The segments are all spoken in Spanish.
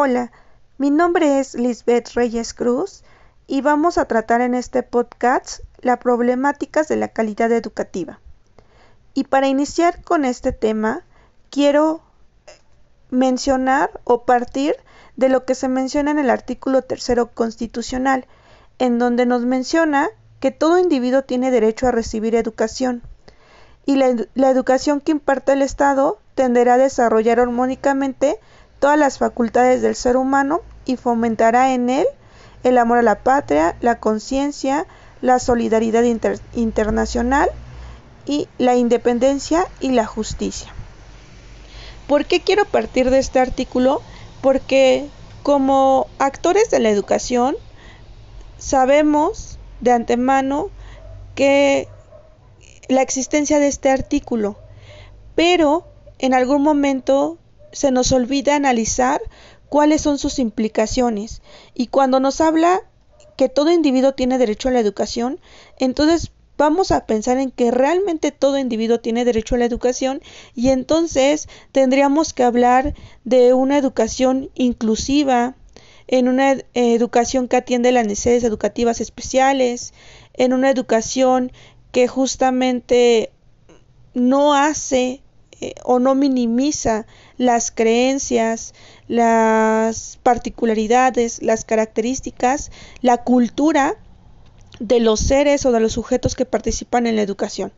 Hola, mi nombre es Lisbeth Reyes Cruz y vamos a tratar en este podcast las problemáticas de la calidad educativa. Y para iniciar con este tema, quiero mencionar o partir de lo que se menciona en el artículo tercero constitucional, en donde nos menciona que todo individuo tiene derecho a recibir educación y la, la educación que imparte el Estado tenderá a desarrollar armónicamente todas las facultades del ser humano y fomentará en él el amor a la patria, la conciencia, la solidaridad internacional y la independencia y la justicia. ¿Por qué quiero partir de este artículo? Porque como actores de la educación sabemos de antemano que la existencia de este artículo, pero en algún momento se nos olvida analizar cuáles son sus implicaciones. Y cuando nos habla que todo individuo tiene derecho a la educación, entonces vamos a pensar en que realmente todo individuo tiene derecho a la educación y entonces tendríamos que hablar de una educación inclusiva, en una educación que atiende las necesidades educativas especiales, en una educación que justamente no hace eh, o no minimiza las creencias, las particularidades, las características, la cultura de los seres o de los sujetos que participan en la educación.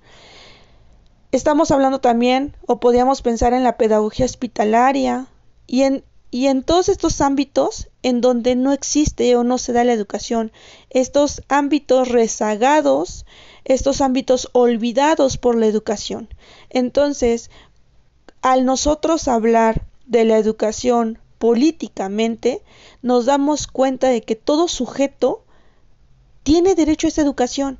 Estamos hablando también, o podríamos pensar en la pedagogía hospitalaria y en, y en todos estos ámbitos en donde no existe o no se da la educación, estos ámbitos rezagados, estos ámbitos olvidados por la educación. Entonces, al nosotros hablar de la educación políticamente, nos damos cuenta de que todo sujeto tiene derecho a esa educación.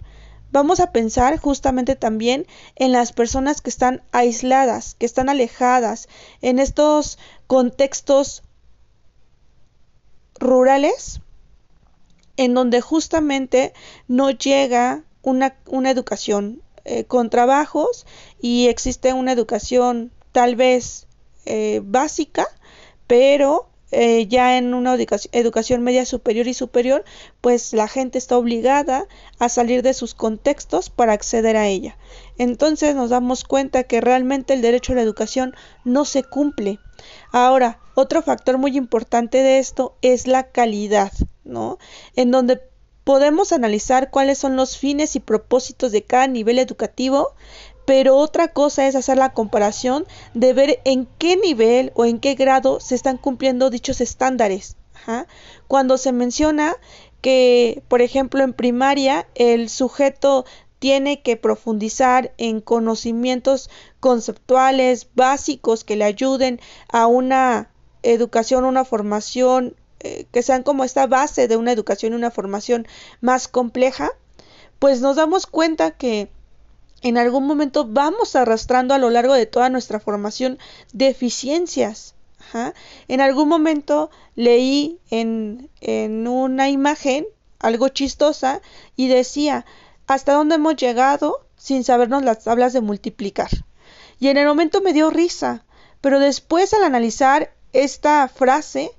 Vamos a pensar justamente también en las personas que están aisladas, que están alejadas, en estos contextos rurales, en donde justamente no llega una, educación eh, con trabajos y existe una educación tal vez eh, básica, pero eh, ya en una educación media superior y superior, pues la gente está obligada a salir de sus contextos para acceder a ella. Entonces nos damos cuenta que realmente el derecho a la educación no se cumple. Ahora, otro factor muy importante de esto es la calidad, ¿no? En donde podemos analizar cuáles son los fines y propósitos de cada nivel educativo, pero otra cosa es hacer la comparación de ver en qué nivel o en qué grado se están cumpliendo dichos estándares. Cuando se menciona que, por ejemplo, en primaria el sujeto tiene que profundizar en conocimientos conceptuales básicos que le ayuden a una educación, una formación, eh, que sean como esta base de una educación y una formación más compleja, pues nos damos cuenta que en algún momento vamos arrastrando a lo largo de toda nuestra formación deficiencias. En algún momento leí en, en una imagen algo chistosa y decía, ¿hasta dónde hemos llegado sin sabernos las tablas de multiplicar? Y en el momento me dio risa, pero después al analizar esta frase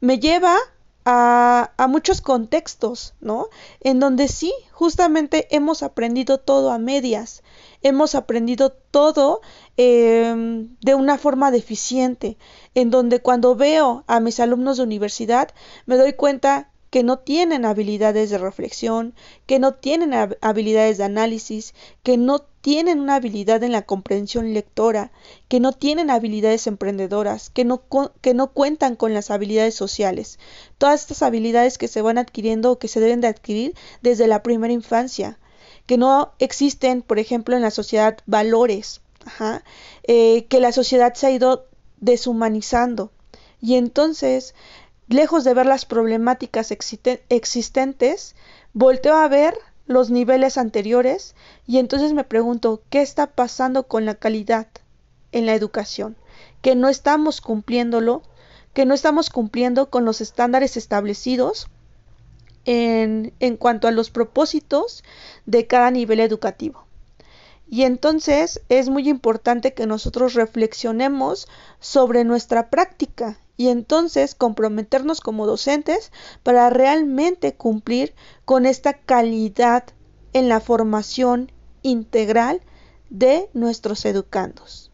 me lleva a, muchos contextos, ¿no? En donde sí, justamente hemos aprendido todo a medias, hemos aprendido todo em, de una forma deficiente, en donde cuando veo a mis alumnos de universidad me doy cuenta que no tienen habilidades de reflexión, que no tienen habilidades de análisis, que no tienen una habilidad en la comprensión lectora, que no tienen habilidades emprendedoras, que no, que no cuentan con las habilidades sociales. Todas estas habilidades que se van adquiriendo o que se deben de adquirir desde la primera infancia, que no existen, por ejemplo, en la sociedad valores, eh, que la sociedad se ha ido deshumanizando. Y entonces lejos de ver las problemáticas existentes, volteo a ver los niveles anteriores y entonces me pregunto qué está pasando con la calidad en la educación, que no estamos cumpliéndolo, que no estamos cumpliendo con los estándares establecidos en, en cuanto a los propósitos de cada nivel educativo. Y entonces es muy importante que nosotros reflexionemos sobre nuestra práctica y entonces comprometernos como docentes para realmente cumplir con esta calidad en la formación integral de nuestros educandos.